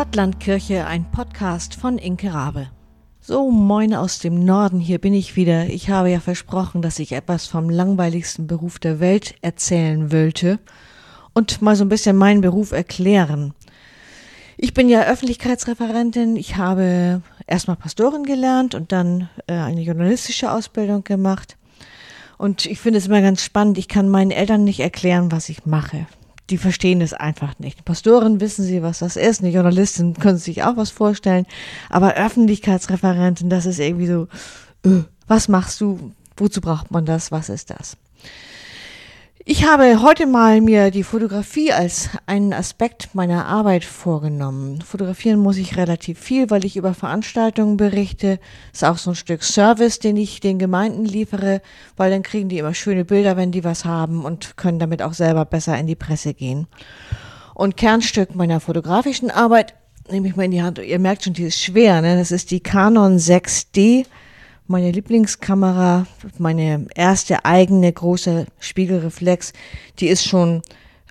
Stadtlandkirche, ein Podcast von Inke Rabe. So, moin aus dem Norden, hier bin ich wieder. Ich habe ja versprochen, dass ich etwas vom langweiligsten Beruf der Welt erzählen wollte und mal so ein bisschen meinen Beruf erklären. Ich bin ja Öffentlichkeitsreferentin. Ich habe erstmal Pastorin gelernt und dann äh, eine journalistische Ausbildung gemacht. Und ich finde es immer ganz spannend. Ich kann meinen Eltern nicht erklären, was ich mache die verstehen es einfach nicht. Pastoren wissen sie, was das ist. Eine Journalistin können sich auch was vorstellen. Aber Öffentlichkeitsreferentin, das ist irgendwie so, äh, was machst du? Wozu braucht man das? Was ist das? Ich habe heute mal mir die Fotografie als einen Aspekt meiner Arbeit vorgenommen. Fotografieren muss ich relativ viel, weil ich über Veranstaltungen berichte. Ist auch so ein Stück Service, den ich den Gemeinden liefere, weil dann kriegen die immer schöne Bilder, wenn die was haben und können damit auch selber besser in die Presse gehen. Und Kernstück meiner fotografischen Arbeit nehme ich mal in die Hand. Ihr merkt schon, die ist schwer. Ne? Das ist die Canon 6D meine Lieblingskamera, meine erste eigene große Spiegelreflex, die ist schon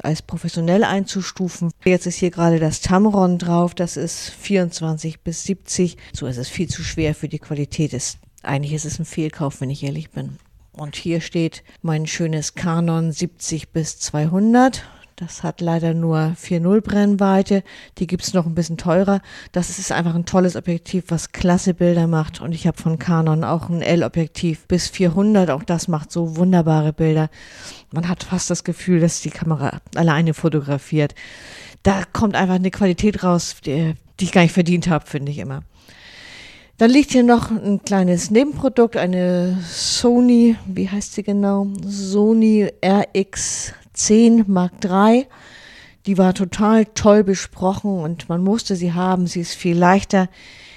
als professionell einzustufen. Jetzt ist hier gerade das Tamron drauf, das ist 24 bis 70. So ist es viel zu schwer für die Qualität. Ist, eigentlich ist es ein Fehlkauf, wenn ich ehrlich bin. Und hier steht mein schönes Canon 70 bis 200. Das hat leider nur 4.0 Brennweite. Die gibt's noch ein bisschen teurer. Das ist einfach ein tolles Objektiv, was klasse Bilder macht. Und ich habe von Canon auch ein L-Objektiv bis 400. Auch das macht so wunderbare Bilder. Man hat fast das Gefühl, dass die Kamera alleine fotografiert. Da kommt einfach eine Qualität raus, die, die ich gar nicht verdient habe, finde ich immer. Dann liegt hier noch ein kleines Nebenprodukt, eine Sony, wie heißt sie genau? Sony RX 10 Mark III. Die war total toll besprochen und man musste sie haben. Sie ist viel leichter.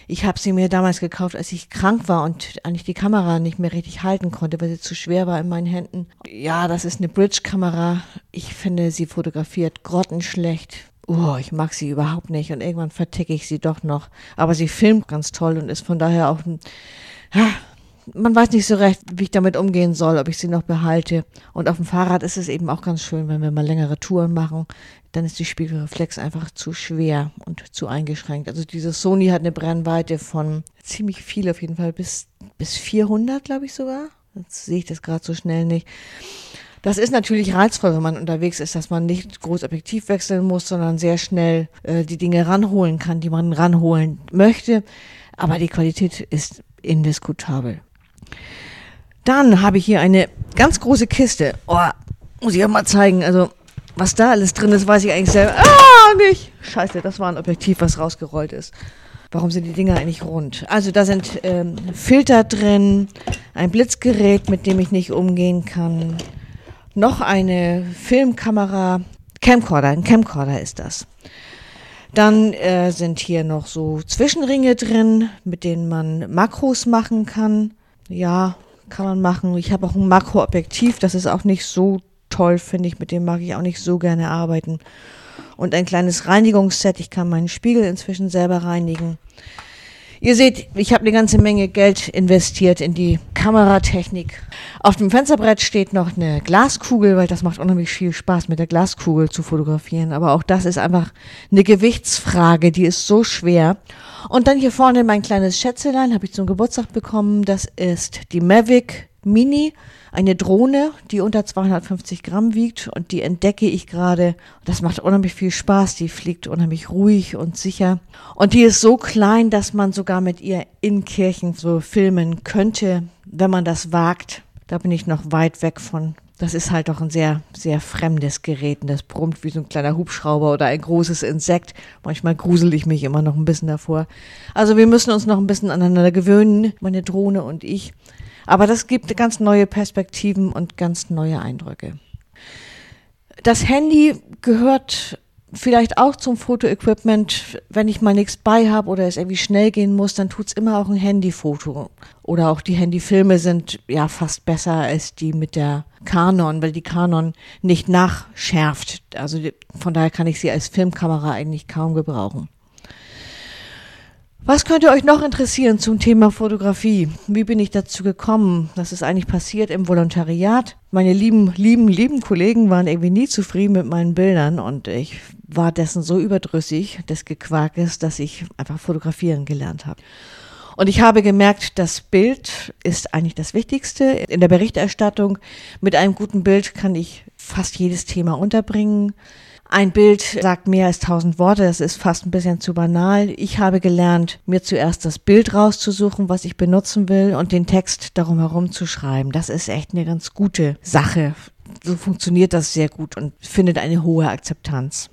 Ich habe sie mir damals gekauft, als ich krank war und eigentlich die Kamera nicht mehr richtig halten konnte, weil sie zu schwer war in meinen Händen. Ja, das ist eine Bridge-Kamera. Ich finde, sie fotografiert grottenschlecht. Oh, ich mag sie überhaupt nicht und irgendwann verticke ich sie doch noch. Aber sie filmt ganz toll und ist von daher auch ein, man weiß nicht so recht, wie ich damit umgehen soll, ob ich sie noch behalte. Und auf dem Fahrrad ist es eben auch ganz schön, wenn wir mal längere Touren machen, dann ist die Spiegelreflex einfach zu schwer und zu eingeschränkt. Also diese Sony hat eine Brennweite von ziemlich viel auf jeden Fall, bis, bis 400, glaube ich sogar. Jetzt sehe ich das gerade so schnell nicht. Das ist natürlich reizvoll, wenn man unterwegs ist, dass man nicht groß Objektiv wechseln muss, sondern sehr schnell äh, die Dinge ranholen kann, die man ranholen möchte. Aber die Qualität ist indiskutabel. Dann habe ich hier eine ganz große Kiste. Oh, muss ich auch mal zeigen. Also, was da alles drin ist, weiß ich eigentlich selber. Ah, nicht. Scheiße, das war ein Objektiv, was rausgerollt ist. Warum sind die Dinger eigentlich rund? Also da sind ähm, Filter drin, ein Blitzgerät, mit dem ich nicht umgehen kann, noch eine Filmkamera, Camcorder, ein Camcorder ist das. Dann äh, sind hier noch so Zwischenringe drin, mit denen man Makros machen kann. Ja, kann man machen. Ich habe auch ein Makroobjektiv, das ist auch nicht so toll, finde ich. Mit dem mag ich auch nicht so gerne arbeiten. Und ein kleines Reinigungsset. Ich kann meinen Spiegel inzwischen selber reinigen. Ihr seht, ich habe eine ganze Menge Geld investiert in die Kameratechnik. Auf dem Fensterbrett steht noch eine Glaskugel, weil das macht unheimlich viel Spaß, mit der Glaskugel zu fotografieren. Aber auch das ist einfach eine Gewichtsfrage, die ist so schwer. Und dann hier vorne mein kleines Schätzelein, habe ich zum Geburtstag bekommen. Das ist die Mavic Mini, eine Drohne, die unter 250 Gramm wiegt und die entdecke ich gerade. Das macht unheimlich viel Spaß. Die fliegt unheimlich ruhig und sicher. Und die ist so klein, dass man sogar mit ihr in Kirchen so filmen könnte, wenn man das wagt. Da bin ich noch weit weg von. Das ist halt doch ein sehr, sehr fremdes Gerät und das brummt wie so ein kleiner Hubschrauber oder ein großes Insekt. Manchmal grusel ich mich immer noch ein bisschen davor. Also wir müssen uns noch ein bisschen aneinander gewöhnen, meine Drohne und ich. Aber das gibt ganz neue Perspektiven und ganz neue Eindrücke. Das Handy gehört vielleicht auch zum Fotoequipment. Wenn ich mal nichts bei habe oder es irgendwie schnell gehen muss, dann tut's immer auch ein Handyfoto. Oder auch die Handyfilme sind ja fast besser als die mit der Canon, weil die Canon nicht nachschärft. Also von daher kann ich sie als Filmkamera eigentlich kaum gebrauchen. Was könnte euch noch interessieren zum Thema Fotografie? Wie bin ich dazu gekommen? Das ist eigentlich passiert im Volontariat. Meine lieben, lieben, lieben Kollegen waren irgendwie nie zufrieden mit meinen Bildern und ich war dessen so überdrüssig des Gequarkes, dass ich einfach fotografieren gelernt habe. Und ich habe gemerkt, das Bild ist eigentlich das Wichtigste. In der Berichterstattung mit einem guten Bild kann ich fast jedes Thema unterbringen. Ein Bild sagt mehr als tausend Worte, das ist fast ein bisschen zu banal. Ich habe gelernt, mir zuerst das Bild rauszusuchen, was ich benutzen will und den Text darum herum zu schreiben. Das ist echt eine ganz gute Sache. So funktioniert das sehr gut und findet eine hohe Akzeptanz.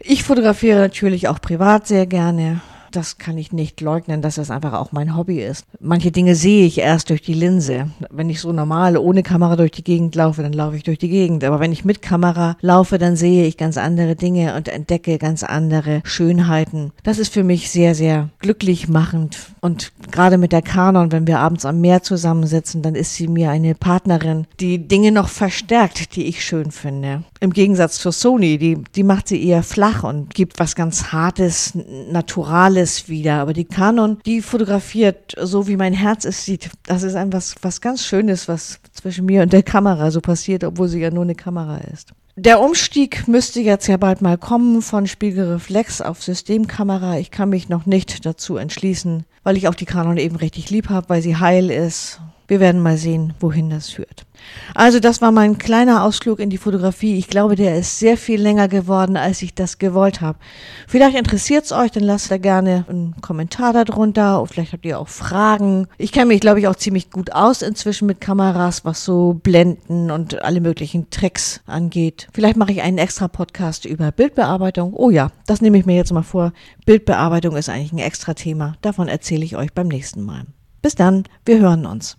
Ich fotografiere natürlich auch privat sehr gerne das kann ich nicht leugnen, dass das einfach auch mein Hobby ist. Manche Dinge sehe ich erst durch die Linse. Wenn ich so normal ohne Kamera durch die Gegend laufe, dann laufe ich durch die Gegend. Aber wenn ich mit Kamera laufe, dann sehe ich ganz andere Dinge und entdecke ganz andere Schönheiten. Das ist für mich sehr, sehr glücklich machend. Und gerade mit der Kanon, wenn wir abends am Meer zusammensitzen, dann ist sie mir eine Partnerin, die Dinge noch verstärkt, die ich schön finde. Im Gegensatz zur Sony, die, die macht sie eher flach und gibt was ganz Hartes, Naturales wieder. Aber die Canon, die fotografiert so, wie mein Herz es sieht. Das ist einfach was, was ganz Schönes, was zwischen mir und der Kamera so passiert, obwohl sie ja nur eine Kamera ist. Der Umstieg müsste jetzt ja bald mal kommen von Spiegelreflex auf Systemkamera. Ich kann mich noch nicht dazu entschließen, weil ich auch die Canon eben richtig lieb habe, weil sie heil ist wir werden mal sehen, wohin das führt. Also das war mein kleiner Ausflug in die Fotografie. Ich glaube, der ist sehr viel länger geworden, als ich das gewollt habe. Vielleicht interessiert es euch, dann lasst da gerne einen Kommentar darunter. Und vielleicht habt ihr auch Fragen. Ich kenne mich, glaube ich, auch ziemlich gut aus inzwischen mit Kameras, was so Blenden und alle möglichen Tricks angeht. Vielleicht mache ich einen extra Podcast über Bildbearbeitung. Oh ja, das nehme ich mir jetzt mal vor. Bildbearbeitung ist eigentlich ein extra Thema. Davon erzähle ich euch beim nächsten Mal. Bis dann, wir hören uns.